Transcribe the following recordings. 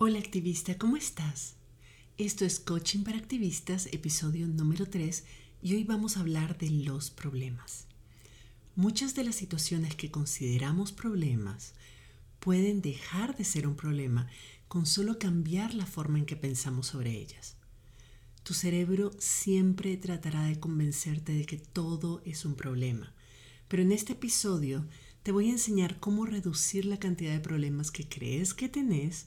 Hola activista, ¿cómo estás? Esto es Coaching para Activistas, episodio número 3, y hoy vamos a hablar de los problemas. Muchas de las situaciones que consideramos problemas pueden dejar de ser un problema con solo cambiar la forma en que pensamos sobre ellas. Tu cerebro siempre tratará de convencerte de que todo es un problema, pero en este episodio te voy a enseñar cómo reducir la cantidad de problemas que crees que tenés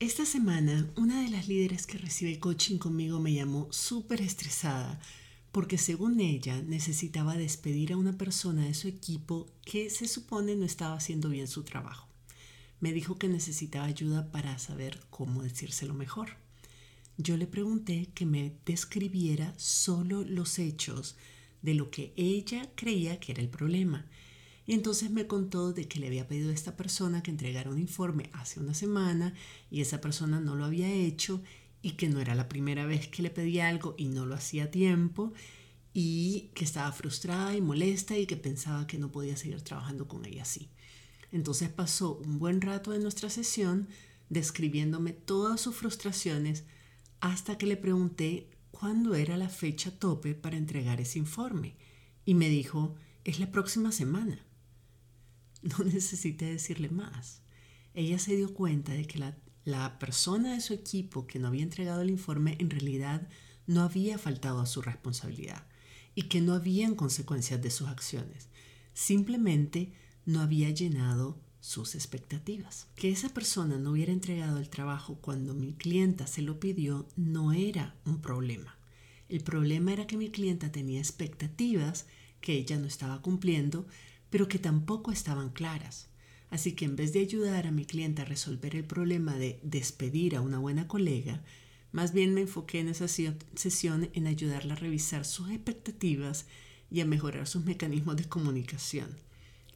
Esta semana, una de las líderes que recibe coaching conmigo me llamó súper estresada porque según ella necesitaba despedir a una persona de su equipo que se supone no estaba haciendo bien su trabajo. Me dijo que necesitaba ayuda para saber cómo decírselo mejor. Yo le pregunté que me describiera solo los hechos de lo que ella creía que era el problema y entonces me contó de que le había pedido a esta persona que entregara un informe hace una semana y esa persona no lo había hecho y que no era la primera vez que le pedía algo y no lo hacía a tiempo y que estaba frustrada y molesta y que pensaba que no podía seguir trabajando con ella así. Entonces pasó un buen rato de nuestra sesión describiéndome todas sus frustraciones hasta que le pregunté cuándo era la fecha tope para entregar ese informe y me dijo, es la próxima semana. no necesité decirle más. Ella se dio cuenta de que la, la, persona de su equipo que no había entregado el informe en realidad no había faltado a su responsabilidad y que no habían consecuencias de sus acciones. Simplemente no había llenado sus expectativas. Que esa persona no hubiera entregado el trabajo cuando mi clienta se lo pidió no era un problema. El problema era que mi clienta tenía expectativas que ella no estaba cumpliendo pero que tampoco estaban claras. Así que en vez de ayudar a mi cliente a resolver el problema de despedir a una buena colega, más bien me enfoqué en esa sesión en ayudarla a revisar sus expectativas y a mejorar sus mecanismos de comunicación.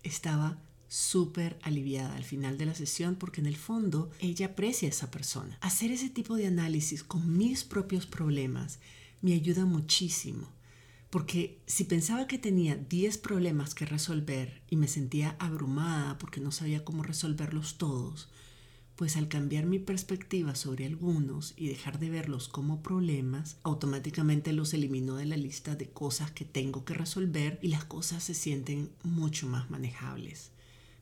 Estaba súper aliviada al final de la sesión porque en el fondo ella aprecia a esa persona. Hacer ese tipo de análisis con mis propios problemas me ayuda muchísimo porque si pensaba que tenía 10 problemas que resolver y me sentía abrumada porque no sabía cómo resolverlos todos, pues al cambiar mi perspectiva sobre algunos y dejar de verlos como problemas, automáticamente los elimino de la lista de cosas que tengo que resolver y las cosas se sienten mucho más manejables.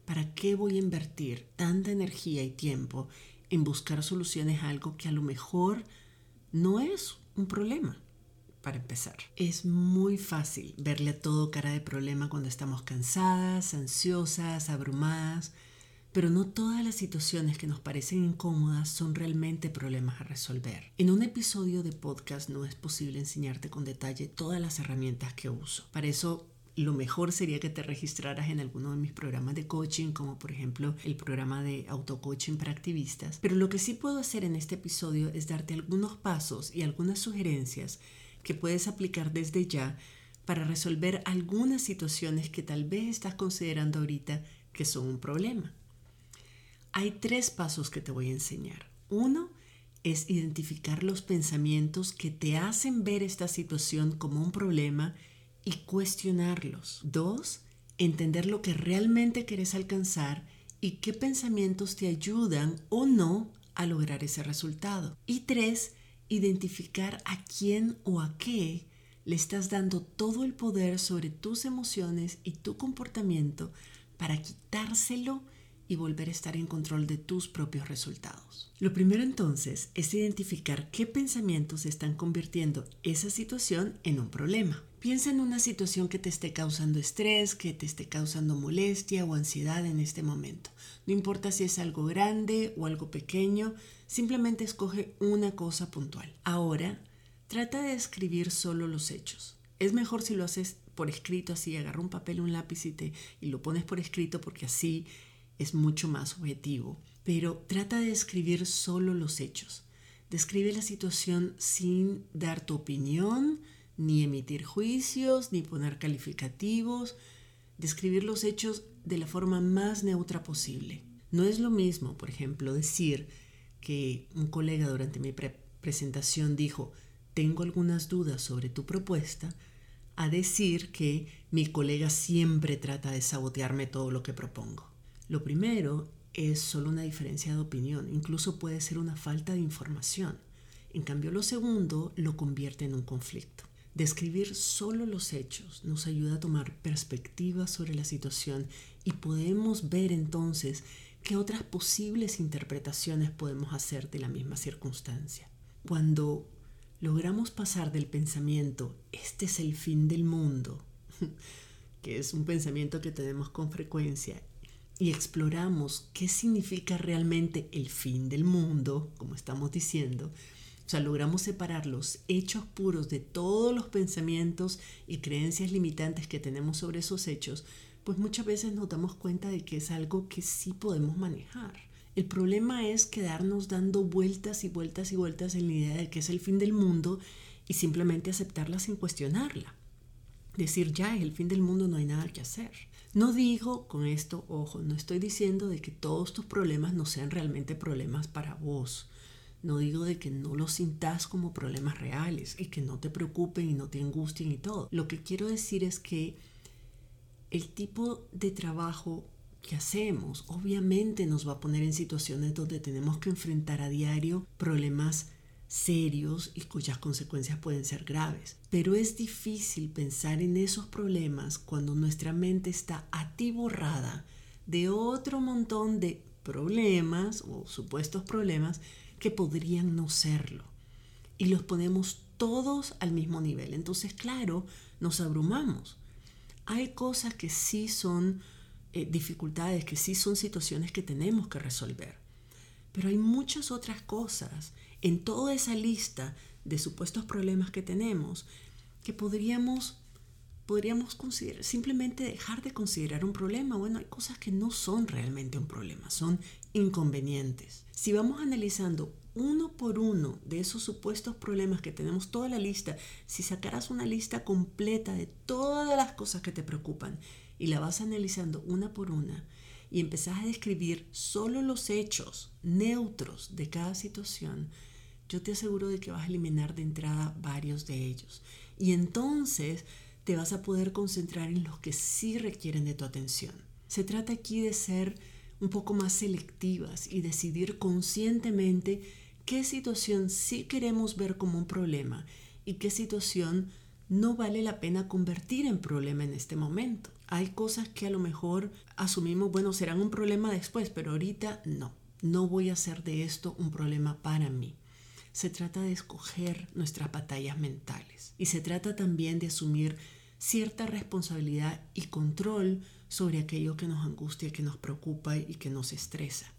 ¿Para qué voy a invertir tanta energía y tiempo en buscar soluciones a algo que a lo mejor no es un problema? Para empezar. Es muy fácil verle a todo cara de problema cuando estamos cansadas, ansiosas, abrumadas, pero no todas las situaciones que nos parecen incómodas son realmente problemas a resolver. En un episodio de podcast no es posible enseñarte con detalle todas las herramientas que uso. Para eso lo mejor sería que te registraras en alguno de mis programas de coaching, como por ejemplo el programa de auto-coaching para activistas. Pero lo que sí puedo hacer en este episodio es darte algunos pasos y algunas sugerencias que puedes aplicar desde ya para resolver algunas situaciones que tal vez estás considerando ahorita que son un problema. Hay tres pasos que te voy a enseñar. Uno es identificar los pensamientos que te hacen ver esta situación como un problema y cuestionarlos. Dos, entender lo que realmente quieres alcanzar y qué pensamientos te ayudan o no a lograr ese resultado. Y tres, identificar a quién o a qué le estás dando todo el poder sobre tus emociones y tu comportamiento para quitárselo y volver a estar en control de tus propios resultados. Lo primero entonces es identificar qué pensamientos están convirtiendo esa situación en un problema. Piensa en una situación que te esté causando estrés, que te esté causando molestia o ansiedad en este momento. No importa si es algo grande o algo pequeño, simplemente escoge una cosa puntual. Ahora, trata de escribir solo los hechos. Es mejor si lo haces por escrito así, agarra un papel, un lápiz y, te, y lo pones por escrito porque así es mucho más objetivo, pero trata de describir solo los hechos. Describe la situación sin dar tu opinión, ni emitir juicios, ni poner calificativos. Describir los hechos de la forma más neutra posible. No es lo mismo, por ejemplo, decir que un colega durante mi presentación dijo, tengo algunas dudas sobre tu propuesta, a decir que mi colega siempre trata de sabotearme todo lo que propongo. Lo primero es solo una diferencia de opinión, incluso puede ser una falta de información. En cambio, lo segundo lo convierte en un conflicto. Describir solo los hechos nos ayuda a tomar perspectiva sobre la situación y podemos ver entonces qué otras posibles interpretaciones podemos hacer de la misma circunstancia. Cuando logramos pasar del pensamiento, este es el fin del mundo, que es un pensamiento que tenemos con frecuencia, y exploramos qué significa realmente el fin del mundo, como estamos diciendo, o sea, logramos separar los hechos puros de todos los pensamientos y creencias limitantes que tenemos sobre esos hechos, pues muchas veces nos damos cuenta de que es algo que sí podemos manejar. El problema es quedarnos dando vueltas y vueltas y vueltas en la idea de que es el fin del mundo y simplemente aceptarla sin cuestionarla. Decir ya es el fin del mundo, no hay nada que hacer. No digo con esto, ojo, no estoy diciendo de que todos tus problemas no sean realmente problemas para vos. No digo de que no los sintas como problemas reales y que no te preocupen y no te angustien y todo. Lo que quiero decir es que el tipo de trabajo que hacemos obviamente nos va a poner en situaciones donde tenemos que enfrentar a diario problemas serios y cuyas consecuencias pueden ser graves. Pero es difícil pensar en esos problemas cuando nuestra mente está atiborrada de otro montón de problemas o supuestos problemas que podrían no serlo. Y los ponemos todos al mismo nivel. Entonces, claro, nos abrumamos. Hay cosas que sí son eh, dificultades, que sí son situaciones que tenemos que resolver. Pero hay muchas otras cosas en toda esa lista de supuestos problemas que tenemos que podríamos podríamos simplemente dejar de considerar un problema. Bueno, hay cosas que no son realmente un problema, son inconvenientes. Si vamos analizando uno por uno de esos supuestos problemas que tenemos toda la lista, si sacaras una lista completa de todas las cosas que te preocupan y la vas analizando una por una y empezás a describir solo los hechos neutros de cada situación, yo te aseguro de que vas a eliminar de entrada varios de ellos. Y entonces te vas a poder concentrar en los que sí requieren de tu atención. Se trata aquí de ser un poco más selectivas y decidir conscientemente qué situación sí queremos ver como un problema y qué situación no vale la pena convertir en problema en este momento. Hay cosas que a lo mejor asumimos, bueno, serán un problema después, pero ahorita no. No voy a hacer de esto un problema para mí. Se trata de escoger nuestras batallas mentales y se trata también de asumir cierta responsabilidad y control sobre aquello que nos angustia, que nos preocupa y que nos estresa.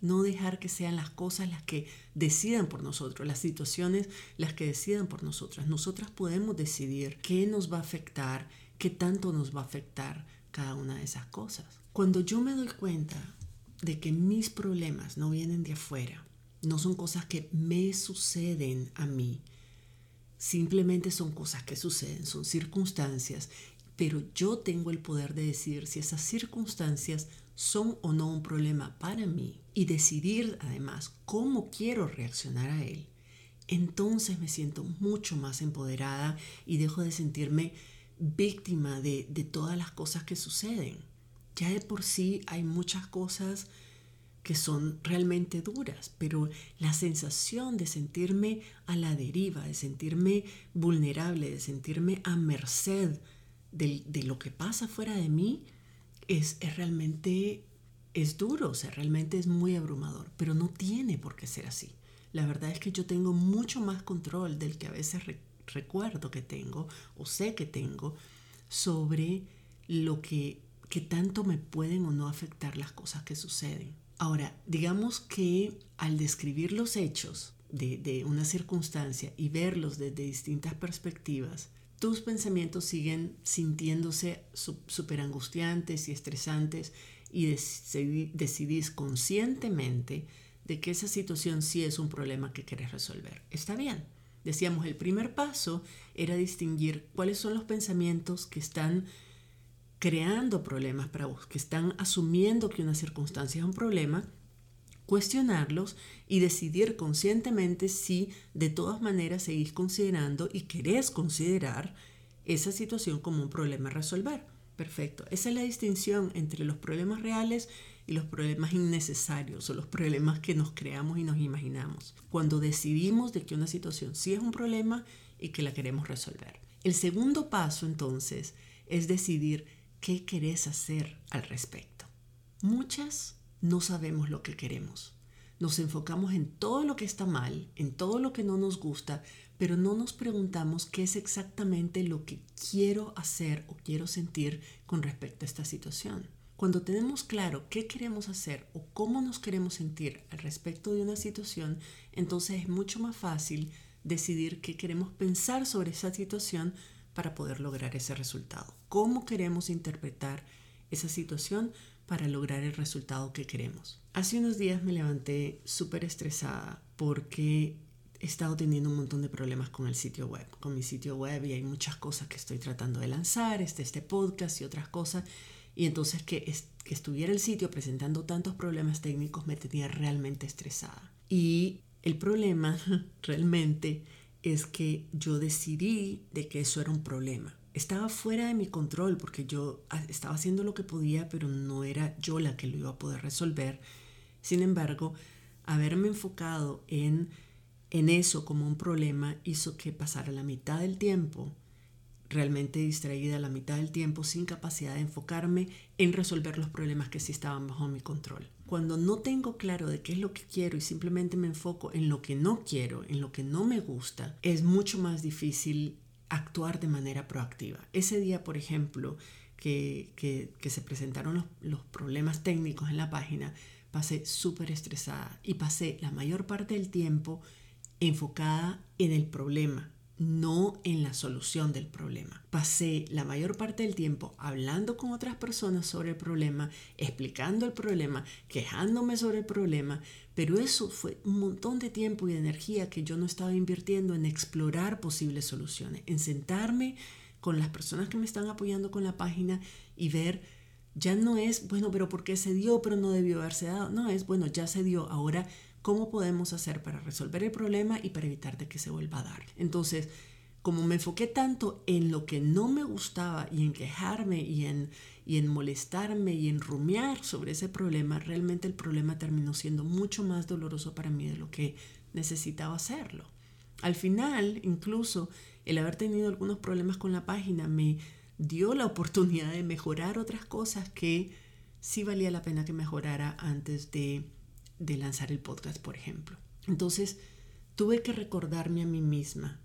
No dejar que sean las cosas las que decidan por nosotros, las situaciones las que decidan por nosotras. Nosotras podemos decidir qué nos va a afectar, qué tanto nos va a afectar cada una de esas cosas. Cuando yo me doy cuenta de que mis problemas no vienen de afuera, no son cosas que me suceden a mí. Simplemente son cosas que suceden, son circunstancias, pero yo tengo el poder de decir si esas circunstancias son o no un problema para mí y decidir además cómo quiero reaccionar a él. Entonces me siento mucho más empoderada y dejo de sentirme víctima de, de todas las cosas que suceden. Ya de por sí hay muchas cosas que son realmente duras, pero la sensación de sentirme a la deriva, de sentirme vulnerable, de sentirme a merced de, lo que pasa fuera de mí, es, es, realmente, es duro, o sea, realmente es muy abrumador, pero no tiene por qué ser así. La verdad es que yo tengo mucho más control del que a veces recuerdo que tengo o sé que tengo sobre lo que, que tanto me pueden o no afectar las cosas que suceden. Ahora, digamos que al describir los hechos de, una circunstancia y verlos desde distintas perspectivas, tus pensamientos siguen sintiéndose súper angustiantes y estresantes y decidís conscientemente de que esa situación sí es un problema que querés resolver. Está bien. Decíamos, el primer paso era distinguir cuáles son los pensamientos que están creando problemas para vos, que están asumiendo que una circunstancia es un problema, cuestionarlos y decidir conscientemente si de todas maneras seguís considerando y querés considerar esa situación como un problema a resolver. Perfecto. Esa es la distinción entre los problemas reales y los problemas innecesarios o los problemas que nos creamos y nos imaginamos. Cuando decidimos de que una situación sí es un problema y que la queremos resolver. El segundo paso entonces es decidir qué querés hacer al respecto. Muchas no sabemos lo que queremos. Nos enfocamos en todo lo que está mal, en todo lo que no nos gusta, pero no nos preguntamos qué es exactamente lo que quiero hacer o quiero sentir con respecto a esta situación. Cuando tenemos claro qué queremos hacer o cómo nos queremos sentir al respecto de una situación, entonces es mucho más fácil decidir qué queremos pensar sobre esa situación para poder lograr ese resultado. ¿Cómo queremos interpretar esa situación para lograr el resultado que queremos? Hace unos días me levanté súper estresada porque he estado teniendo un montón de problemas con el sitio web, con mi sitio web y hay muchas cosas que estoy tratando de lanzar, este, este podcast y otras cosas. Y entonces que, que estuviera el sitio presentando tantos problemas técnicos me tenía realmente estresada. Y el problema realmente es que yo decidí de que eso era un problema. Estaba fuera de mi control porque yo estaba haciendo lo que podía, pero no era yo la que lo iba a poder resolver. Sin embargo, haberme enfocado en en eso como un problema hizo que pasara la mitad del tiempo realmente distraída la mitad del tiempo sin capacidad de enfocarme en resolver los problemas que sí estaban bajo mi control. Cuando no tengo claro de qué es lo que quiero y simplemente me enfoco en lo que no quiero, en lo que no me gusta, es mucho más difícil actuar de manera proactiva. Ese día, por ejemplo, que, que, se presentaron los, los problemas técnicos en la página, pasé súper estresada y pasé la mayor parte del tiempo enfocada en el problema, no en la solución del problema. Pasé la mayor parte del tiempo hablando con otras personas sobre el problema, explicando el problema, quejándome sobre el problema, pero eso fue un montón de tiempo y de energía que yo no estaba invirtiendo en explorar posibles soluciones, en sentarme con las personas que me están apoyando con la página y ver ya no es, bueno, pero ¿por qué se dio, pero no debió haberse dado? No, es, bueno, ya se dio, ahora cómo podemos hacer para resolver el problema y para evitar de que se vuelva a dar. Entonces, como me enfoqué tanto en lo que no me gustaba y en quejarme y en, y en molestarme y en rumiar sobre ese problema, realmente el problema terminó siendo mucho más doloroso para mí de lo que necesitaba hacerlo. Al final, incluso el haber tenido algunos problemas con la página me dio la oportunidad de mejorar otras cosas que sí valía la pena que mejorara antes de de lanzar el podcast, por ejemplo. Entonces, tuve que recordarme a mí misma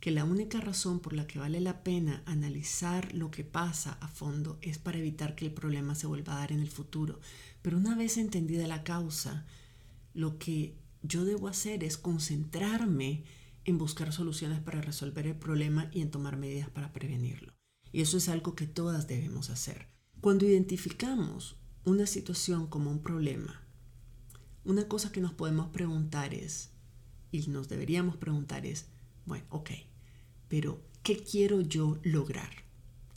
que la única razón por la que vale la pena analizar lo que pasa a fondo es para evitar que el problema se vuelva a dar en el futuro. Pero una vez entendida la causa, lo que yo debo hacer es concentrarme en buscar soluciones para resolver el problema y en tomar medidas para prevenirlo. Y eso es algo que todas debemos hacer. Cuando identificamos una situación como un problema, una cosa que nos podemos preguntar es, y nos deberíamos preguntar es, bueno, ok, pero ¿qué quiero yo lograr?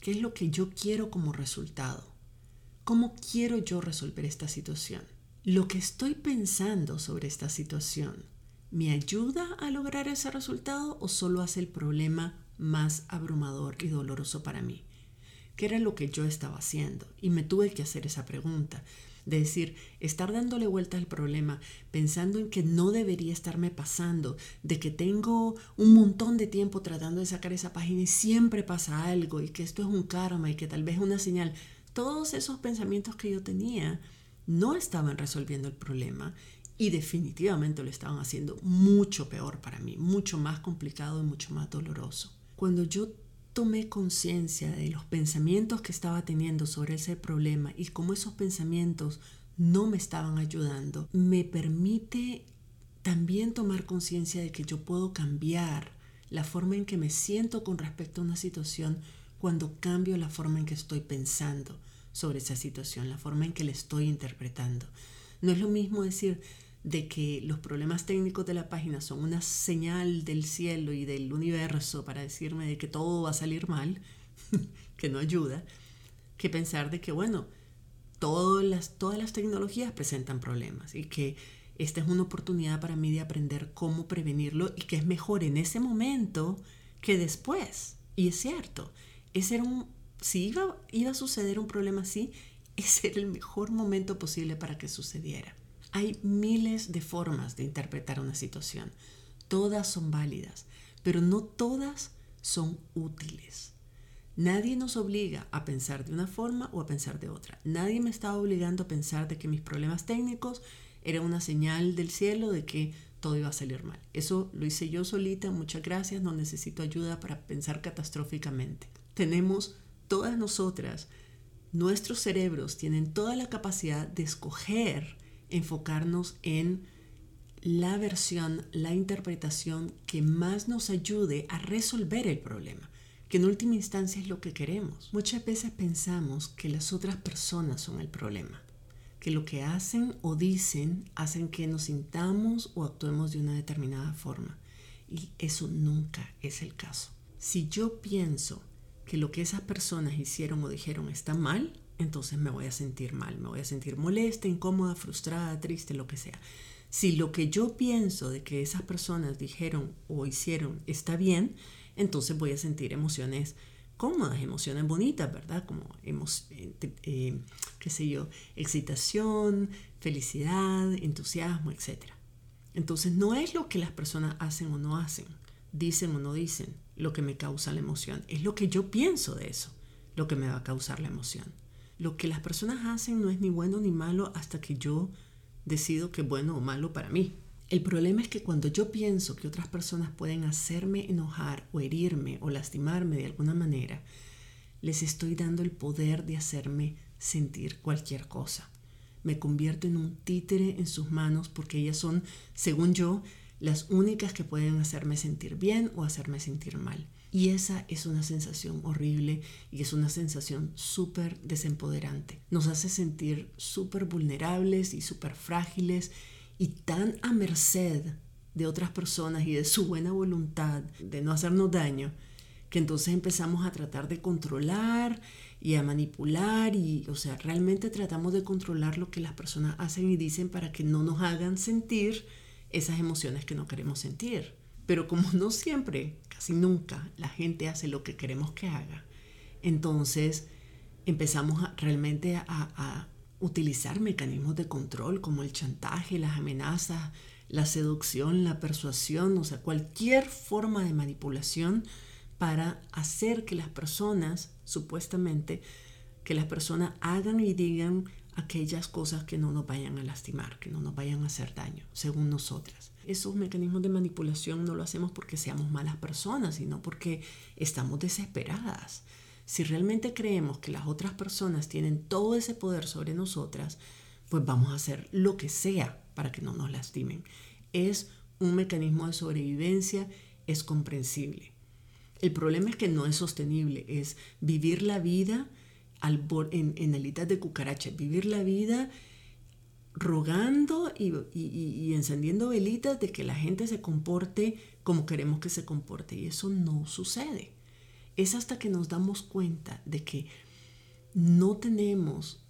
¿Qué es lo que yo quiero como resultado? ¿Cómo quiero yo resolver esta situación? ¿Lo que estoy pensando sobre esta situación me ayuda a lograr ese resultado o solo hace el problema más abrumador y doloroso para mí? ¿Qué era lo que yo estaba haciendo? Y me tuve que hacer esa pregunta de decir, estar dándole vuelta al problema, pensando en que no debería estarme pasando, de que tengo un montón de tiempo tratando de sacar esa página y siempre pasa algo y que esto es un karma y que tal vez es una señal. Todos esos pensamientos que yo tenía no estaban resolviendo el problema y definitivamente lo estaban haciendo mucho peor para mí, mucho más complicado y mucho más doloroso. Cuando yo tomé conciencia de los pensamientos que estaba teniendo sobre ese problema y cómo esos pensamientos no me estaban ayudando, me permite también tomar conciencia de que yo puedo cambiar la forma en que me siento con respecto a una situación cuando cambio la forma en que estoy pensando sobre esa situación, la forma en que la estoy interpretando. No es lo mismo decir de que los problemas técnicos de la página son una señal del cielo y del universo para decirme de que todo va a salir mal, que no ayuda, que pensar de que, bueno, todas las, todas las tecnologías presentan problemas y que esta es una oportunidad para mí de aprender cómo prevenirlo y que es mejor en ese momento que después. Y es cierto, ese era un, si iba, iba a suceder un problema así, ese era el mejor momento posible para que sucediera. Hay miles de formas de interpretar una situación. Todas son válidas, pero no todas son útiles. Nadie nos obliga a pensar de una forma o a pensar de otra. Nadie me está obligando a pensar de que mis problemas técnicos era una señal del cielo de que todo iba a salir mal. Eso lo hice yo solita, muchas gracias, no necesito ayuda para pensar catastróficamente. Tenemos todas nosotras, nuestros cerebros tienen toda la capacidad de escoger enfocarnos en la versión, la interpretación que más nos ayude a resolver el problema, que en última instancia es lo que queremos. Muchas veces pensamos que las otras personas son el problema que lo que hacen o dicen hacen que nos sintamos o actuemos de una determinada forma. Y eso nunca es el caso. Si yo pienso que lo que esas personas hicieron o dijeron está mal, entonces me voy a sentir mal, me voy a sentir molesta, incómoda, frustrada, triste, lo que sea. Si lo que yo pienso de que esas personas dijeron o hicieron está bien, entonces voy a sentir emociones cómodas, emociones bonitas, ¿verdad? Como, eh, eh, qué sé yo, excitación, felicidad, entusiasmo, etc. Entonces no es lo que las personas hacen o no hacen, dicen o no dicen, lo que me causa la emoción, es lo que yo pienso de eso, lo que me va a causar la emoción. Lo que las personas hacen no es ni bueno ni malo hasta que yo decido que es bueno o malo para mí. El problema es que cuando yo pienso que otras personas pueden hacerme enojar o herirme o lastimarme de alguna manera, les estoy dando el poder de hacerme sentir cualquier cosa. Me convierto en un títere en sus manos porque ellas son, según yo, las únicas que pueden hacerme sentir bien o hacerme sentir mal. Y esa es una sensación horrible y es una sensación súper desempoderante. Nos hace sentir súper vulnerables y súper frágiles y tan a merced de otras personas y de su buena voluntad de no hacernos daño, que entonces empezamos a tratar de controlar y a manipular y, o sea, realmente tratamos de controlar lo que las personas hacen y dicen para que no nos hagan sentir esas emociones que no queremos sentir. Pero como no siempre, casi nunca, la gente hace lo que queremos que haga, entonces empezamos realmente a utilizar mecanismos de control como el chantaje, las amenazas, la seducción, la persuasión, o sea, cualquier forma de manipulación para hacer que las personas, supuestamente, que las personas hagan y digan aquellas cosas que no nos vayan a lastimar, que no nos vayan a hacer daño, según nosotras. Esos mecanismos de manipulación no lo hacemos porque seamos malas personas, sino porque estamos desesperadas. Si realmente creemos que las otras personas tienen todo ese poder sobre nosotras, pues vamos a hacer lo que sea para que no nos lastimen. Es un mecanismo de sobrevivencia, es comprensible. El problema es que no es sostenible, es vivir la vida al en, en alitas de cucaracha, vivir la vida rogando y, y, encendiendo velitas de que la gente se comporte como queremos que se comporte. Y eso no sucede es hasta que nos damos cuenta de que no tenemos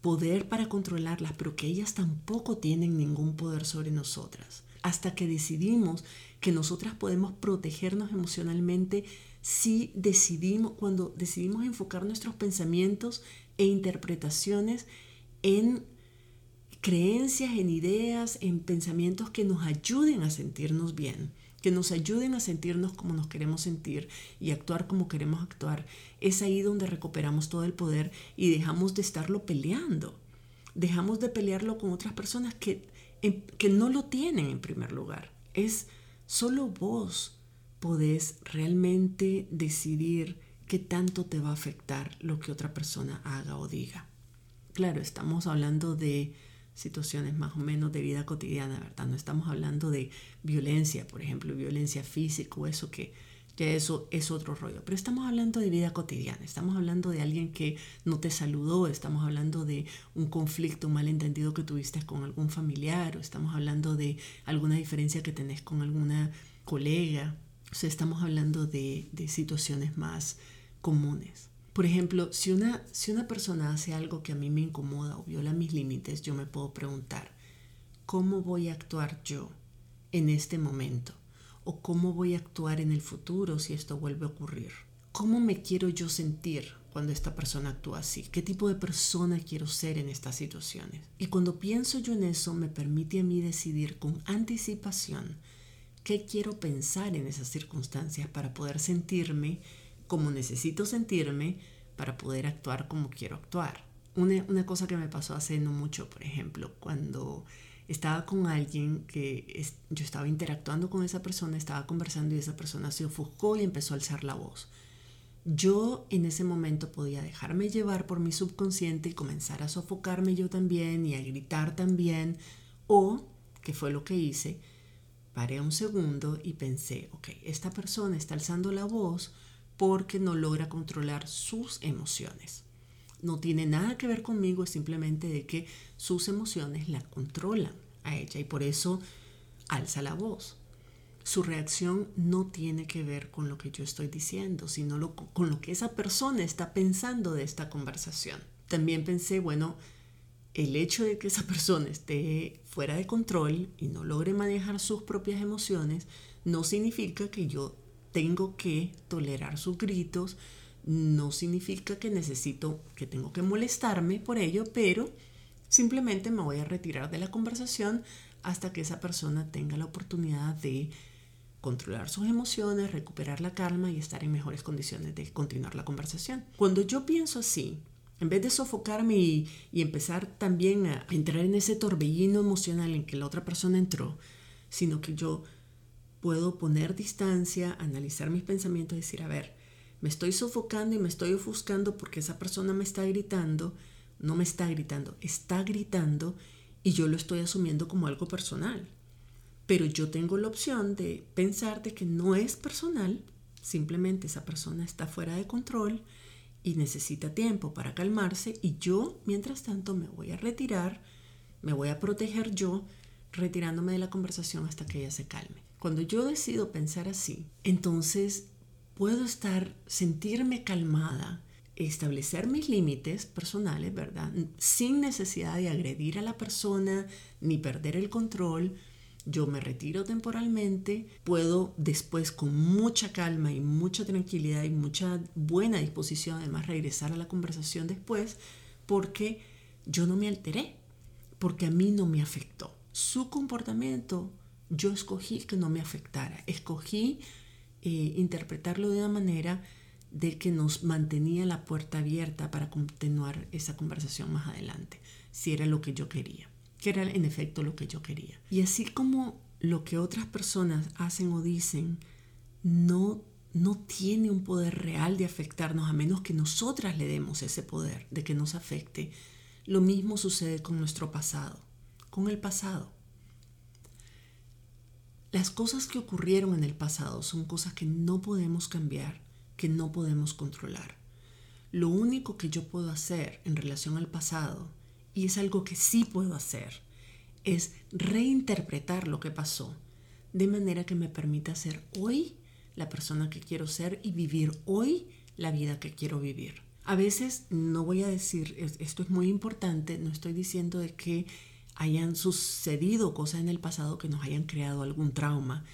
poder para controlarlas, pero que ellas tampoco tienen ningún poder sobre nosotras. Hasta que decidimos que nosotras podemos protegernos emocionalmente si decidimos, cuando decidimos enfocar nuestros pensamientos e interpretaciones en creencias, en ideas, en pensamientos que nos ayuden a sentirnos bien que nos ayuden a sentirnos como nos queremos sentir y actuar como queremos actuar, es ahí donde recuperamos todo el poder y dejamos de estarlo peleando. Dejamos de pelearlo con otras personas que, que no lo tienen en primer lugar. Es solo vos podés realmente decidir qué tanto te va a afectar lo que otra persona haga o diga. Claro, estamos hablando de situaciones más o menos de vida cotidiana, ¿verdad? No estamos hablando de violencia, por ejemplo, violencia física o eso que que eso es otro rollo. Pero estamos hablando de vida cotidiana, estamos hablando de alguien que no te saludó, estamos hablando de un conflicto, un malentendido que tuviste con algún familiar, o estamos hablando de alguna diferencia que tenés con alguna colega, o sea, estamos hablando de, de situaciones más comunes. Por ejemplo, si una, si una persona hace algo que a mí me incomoda o viola mis límites, yo me puedo preguntar, ¿cómo voy a actuar yo en este momento? o cómo voy a actuar en el futuro si esto vuelve a ocurrir. ¿Cómo me quiero yo sentir cuando esta persona actúa así? ¿Qué tipo de persona quiero ser en estas situaciones? Y cuando pienso yo en eso me permite a mí decidir con anticipación qué quiero pensar en esas circunstancias para poder sentirme como necesito sentirme para poder actuar como quiero actuar. Una, una cosa que me pasó hace no mucho, por ejemplo, cuando estaba con alguien que yo estaba interactuando con esa persona, estaba conversando y esa persona se ofuscó y empezó a alzar la voz. Yo en ese momento podía dejarme llevar por mi subconsciente y comenzar a sofocarme yo también y a gritar también, o, que fue lo que hice, paré un segundo y pensé, ok, esta persona está alzando la voz porque no logra controlar sus emociones no tiene nada que ver conmigo, es simplemente de que sus emociones la controlan a ella y por eso alza la voz. Su reacción no tiene que ver con lo que yo estoy diciendo, sino con lo que esa persona está pensando de esta conversación. También pensé, bueno, el hecho de que esa persona esté fuera de control y no logre manejar sus propias emociones, no significa que yo tengo que tolerar sus gritos, no significa que necesito, que tengo que molestarme por ello, pero simplemente me voy a retirar de la conversación hasta que esa persona tenga la oportunidad de controlar sus emociones, recuperar la calma y estar en mejores condiciones de continuar la conversación. Cuando yo pienso así, en vez de sofocarme y, empezar también a entrar en ese torbellino emocional en que la otra persona entró, sino que yo puedo poner distancia, analizar mis pensamientos y decir, a ver, me estoy sofocando y me estoy ofuscando porque esa persona me está gritando, no me está gritando, está gritando y yo lo estoy asumiendo como algo personal. Pero yo tengo la opción de pensar de que no es personal, simplemente esa persona está fuera de control y necesita tiempo para calmarse y yo, mientras tanto, me voy a retirar, me voy a proteger yo, retirándome de la conversación hasta que ella se calme. Cuando yo decido pensar así, entonces puedo estar, sentirme calmada, establecer mis límites personales, ¿verdad? Sin necesidad de agredir a la persona ni perder el control. Yo me retiro temporalmente, puedo después con mucha calma y mucha tranquilidad y mucha buena disposición además regresar a la conversación después porque yo no me alteré, porque a mí no me afectó. Su comportamiento yo escogí que no me afectara, escogí eh, interpretarlo de una manera de que nos mantenía la puerta abierta para continuar esa conversación más adelante, si era lo que yo quería, que era en efecto lo que yo quería. Y así como lo que otras personas hacen o dicen no, no tiene un poder real de afectarnos a menos que nosotras le demos ese poder de que nos afecte, lo mismo sucede con nuestro pasado, con el pasado. Las cosas que ocurrieron en el pasado son cosas que no podemos cambiar, que no podemos controlar. Lo único que yo puedo hacer en relación al pasado, y es algo que sí puedo hacer, es reinterpretar lo que pasó, de manera que me permita ser hoy la persona que quiero ser y vivir hoy la vida que quiero vivir. A veces no voy a decir, esto es muy importante, no estoy diciendo de que hayan sucedido cosas en el pasado que nos hayan creado algún trauma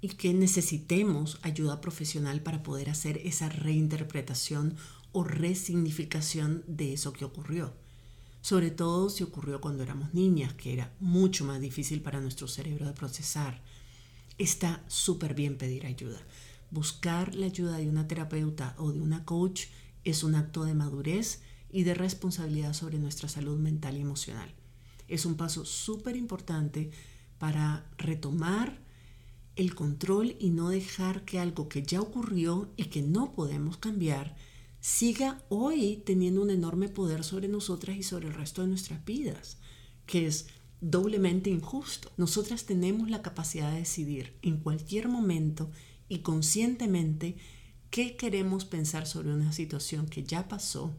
y que necesitemos ayuda profesional para poder hacer esa reinterpretación o resignificación de eso que ocurrió. Sobre todo si ocurrió cuando éramos niñas, que era mucho más difícil para nuestro cerebro de procesar. Está súper bien pedir ayuda. Buscar la ayuda de una terapeuta o de una coach es un acto de madurez y de responsabilidad sobre nuestra salud mental y emocional es un paso súper importante para retomar el control y no dejar que algo que ya ocurrió y que no podemos cambiar siga hoy teniendo un enorme poder sobre nosotras y sobre el resto de nuestras vidas, que es doblemente injusto. Nosotras tenemos la capacidad de decidir en cualquier momento y conscientemente qué queremos pensar sobre una situación que ya pasó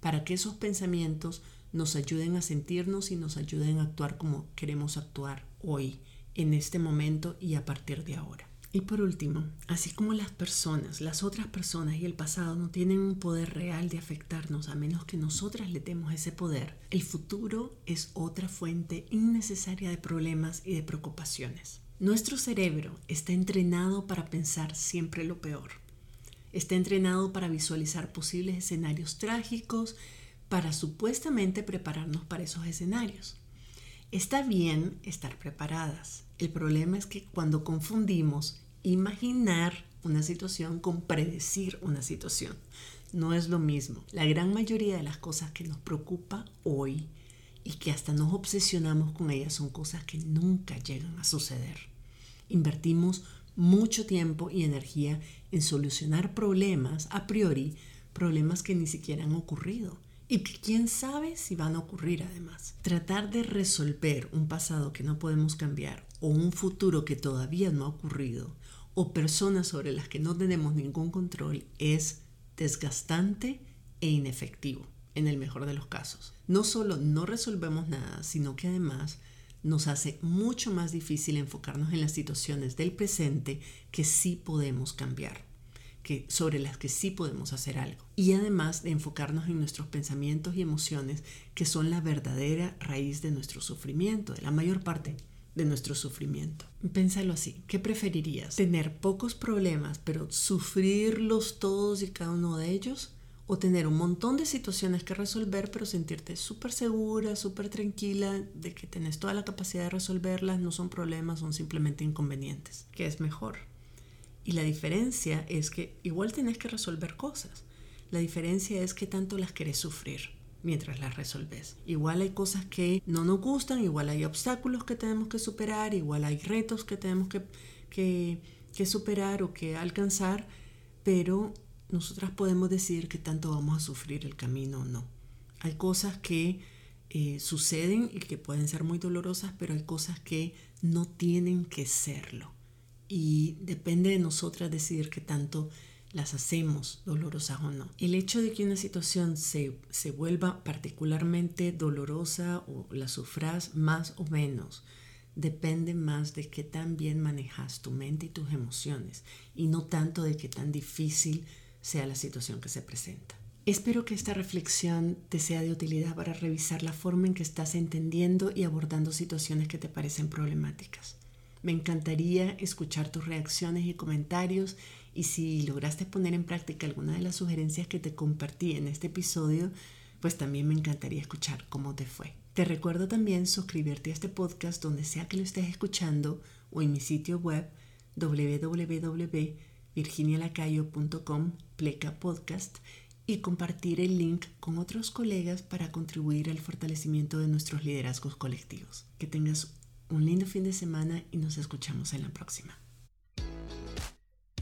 para que esos pensamientos nos ayuden a sentirnos y nos ayuden a actuar como queremos actuar hoy, en este momento y a partir de ahora. Y por último, así como las personas, las otras personas y el pasado no tienen un poder real de afectarnos a menos que nosotras le demos ese poder, el futuro es otra fuente innecesaria de problemas y de preocupaciones. Nuestro cerebro está entrenado para pensar siempre lo peor. Está entrenado para visualizar posibles escenarios trágicos, para supuestamente prepararnos para esos escenarios. Está bien estar preparadas. El problema es que cuando confundimos imaginar una situación con predecir una situación. No es lo mismo. La gran mayoría de las cosas que nos preocupa hoy y que hasta nos obsesionamos con ellas son cosas que nunca llegan a suceder. Invertimos mucho tiempo y energía en solucionar problemas a priori, problemas que ni siquiera han ocurrido y que quién sabe si van a ocurrir además. Tratar de resolver un pasado que no podemos cambiar o un futuro que todavía no ha ocurrido o personas sobre las que no tenemos ningún control es desgastante e inefectivo, en el mejor de los casos. No solo no resolvemos nada, sino que además nos hace mucho más difícil enfocarnos en las situaciones del presente que sí podemos cambiar, que, sobre las que sí podemos hacer algo. Y además de enfocarnos en nuestros pensamientos y emociones que son la verdadera raíz de nuestro sufrimiento, de la mayor parte de nuestro sufrimiento. Pénsalo así, ¿qué preferirías? ¿Tener pocos problemas pero sufrirlos todos y cada uno de ellos? ¿O tener un montón de situaciones que resolver pero sentirte súper segura, súper tranquila de que tenés toda la capacidad de resolverlas, no son problemas, son simplemente inconvenientes? ¿Qué es mejor? Y la diferencia es que igual tenés que resolver cosas. La diferencia es que tanto las querés sufrir mientras las resolves. Igual hay cosas que no nos gustan, igual hay obstáculos que tenemos que superar, igual hay retos que tenemos que, que, superar o que alcanzar, pero nosotras podemos decir que tanto vamos a sufrir el camino o no. Hay cosas que eh, suceden y que pueden ser muy dolorosas, pero hay cosas que no tienen que serlo. Y depende de nosotras decidir qué tanto las hacemos dolorosas o no. El hecho de que una situación se, se vuelva particularmente dolorosa o la sufras más o menos depende más de qué tan bien manejas tu mente y tus emociones y no tanto de qué tan difícil sea la situación que se presenta. Espero que esta reflexión te sea de utilidad para revisar la forma en que estás entendiendo y abordando situaciones que te parecen problemáticas. Me encantaría escuchar tus reacciones y comentarios y si lograste poner en práctica alguna de las sugerencias que te compartí en este episodio, pues también me encantaría escuchar cómo te fue. Te recuerdo también suscribirte a este podcast donde sea que lo estés escuchando o en mi sitio web www.virginialacayo.com pleca podcast y compartir el link con otros colegas para contribuir al fortalecimiento de nuestros liderazgos colectivos. Que tengas un lindo fin de semana y nos escuchamos en la próxima.